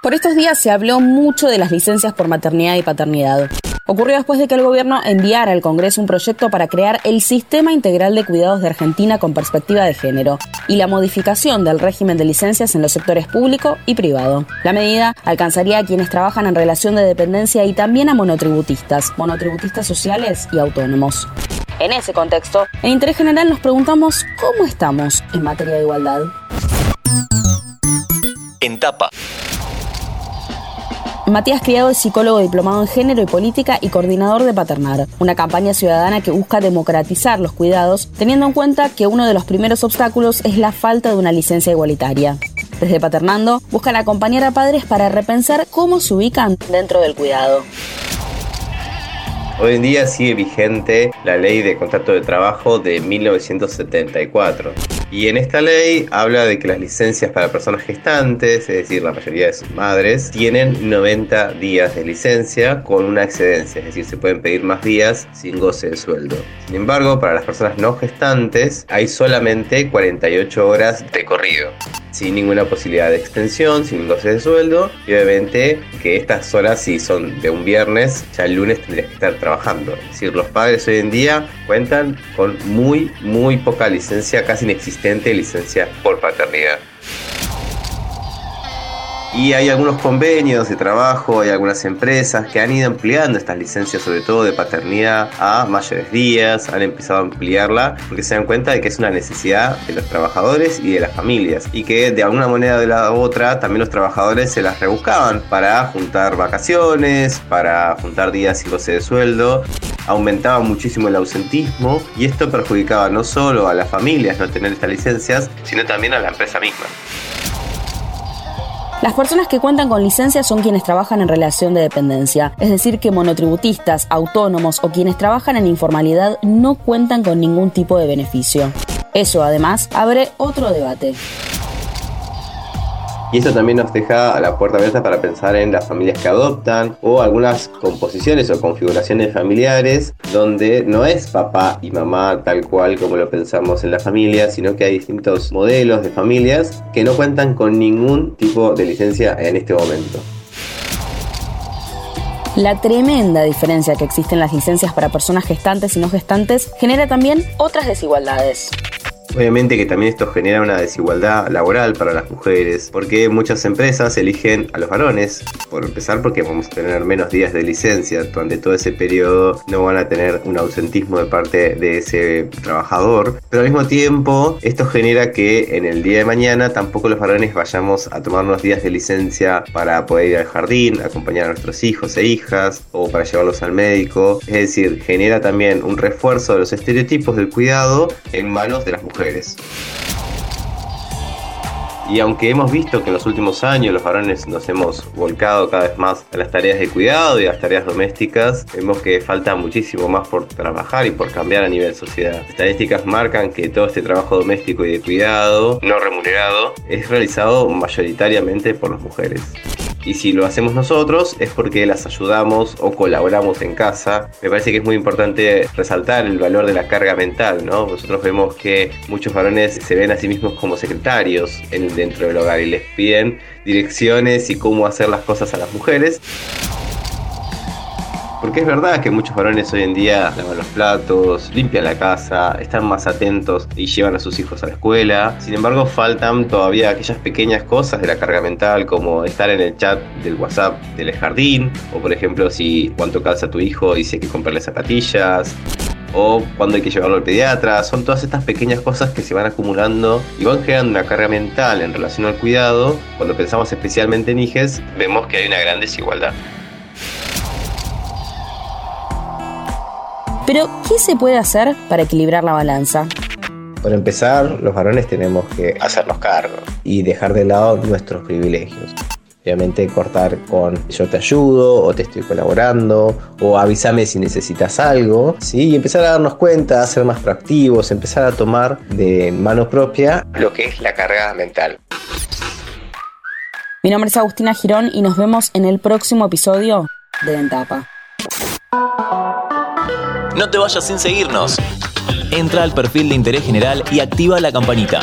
Por estos días se habló mucho de las licencias por maternidad y paternidad. Ocurrió después de que el gobierno enviara al Congreso un proyecto para crear el Sistema Integral de Cuidados de Argentina con perspectiva de género y la modificación del régimen de licencias en los sectores público y privado. La medida alcanzaría a quienes trabajan en relación de dependencia y también a monotributistas, monotributistas sociales y autónomos. En ese contexto, en Interés General nos preguntamos cómo estamos en materia de igualdad. En tapa. Matías Criado es psicólogo diplomado en género y política y coordinador de Paternar, una campaña ciudadana que busca democratizar los cuidados, teniendo en cuenta que uno de los primeros obstáculos es la falta de una licencia igualitaria. Desde Paternando buscan acompañar a padres para repensar cómo se ubican dentro del cuidado. Hoy en día sigue vigente la ley de contrato de trabajo de 1974. Y en esta ley habla de que las licencias para personas gestantes, es decir, la mayoría de sus madres, tienen 90 días de licencia con una excedencia, es decir, se pueden pedir más días sin goce de sueldo. Sin embargo, para las personas no gestantes hay solamente 48 horas de corrido sin ninguna posibilidad de extensión, sin goce de sueldo y obviamente que estas horas si son de un viernes, ya el lunes tendrías que estar trabajando. Es decir, los padres hoy en día cuentan con muy, muy poca licencia, casi inexistente licencia por paternidad. Y hay algunos convenios de trabajo, hay algunas empresas que han ido ampliando estas licencias, sobre todo de paternidad, a mayores días, han empezado a ampliarla porque se dan cuenta de que es una necesidad de los trabajadores y de las familias. Y que de alguna manera o de la otra también los trabajadores se las rebuscaban para juntar vacaciones, para juntar días sin goce de sueldo. Aumentaba muchísimo el ausentismo y esto perjudicaba no solo a las familias no tener estas licencias, sino también a la empresa misma. Las personas que cuentan con licencia son quienes trabajan en relación de dependencia, es decir, que monotributistas, autónomos o quienes trabajan en informalidad no cuentan con ningún tipo de beneficio. Eso además abre otro debate. Y eso también nos deja la puerta abierta para pensar en las familias que adoptan o algunas composiciones o configuraciones familiares donde no es papá y mamá tal cual como lo pensamos en la familia, sino que hay distintos modelos de familias que no cuentan con ningún tipo de licencia en este momento. La tremenda diferencia que existe en las licencias para personas gestantes y no gestantes genera también otras desigualdades. Obviamente que también esto genera una desigualdad laboral para las mujeres, porque muchas empresas eligen a los varones, por empezar porque vamos a tener menos días de licencia, durante todo ese periodo no van a tener un ausentismo de parte de ese trabajador, pero al mismo tiempo esto genera que en el día de mañana tampoco los varones vayamos a tomar unos días de licencia para poder ir al jardín, acompañar a nuestros hijos e hijas o para llevarlos al médico, es decir, genera también un refuerzo de los estereotipos del cuidado en manos de las mujeres. Y aunque hemos visto que en los últimos años los varones nos hemos volcado cada vez más a las tareas de cuidado y a las tareas domésticas, vemos que falta muchísimo más por trabajar y por cambiar a nivel sociedad. Estadísticas marcan que todo este trabajo doméstico y de cuidado no remunerado es realizado mayoritariamente por las mujeres. Y si lo hacemos nosotros es porque las ayudamos o colaboramos en casa. Me parece que es muy importante resaltar el valor de la carga mental, ¿no? Nosotros vemos que muchos varones se ven a sí mismos como secretarios en, dentro del hogar y les piden direcciones y cómo hacer las cosas a las mujeres. Porque es verdad que muchos varones hoy en día lavan los platos, limpian la casa, están más atentos y llevan a sus hijos a la escuela. Sin embargo, faltan todavía aquellas pequeñas cosas de la carga mental, como estar en el chat del WhatsApp del jardín, o por ejemplo, si cuánto calza tu hijo y si hay que comprarle zapatillas, o cuando hay que llevarlo al pediatra. Son todas estas pequeñas cosas que se van acumulando y van creando una carga mental en relación al cuidado. Cuando pensamos especialmente en hijes, vemos que hay una gran desigualdad. Pero, ¿qué se puede hacer para equilibrar la balanza? Para empezar, los varones tenemos que hacernos cargo y dejar de lado nuestros privilegios. Obviamente cortar con yo te ayudo o te estoy colaborando o avísame si necesitas algo, ¿sí? Y empezar a darnos cuenta, a ser más proactivos, empezar a tomar de mano propia lo que es la carga mental. Mi nombre es Agustina Girón y nos vemos en el próximo episodio de Ventapa. No te vayas sin seguirnos. Entra al perfil de interés general y activa la campanita.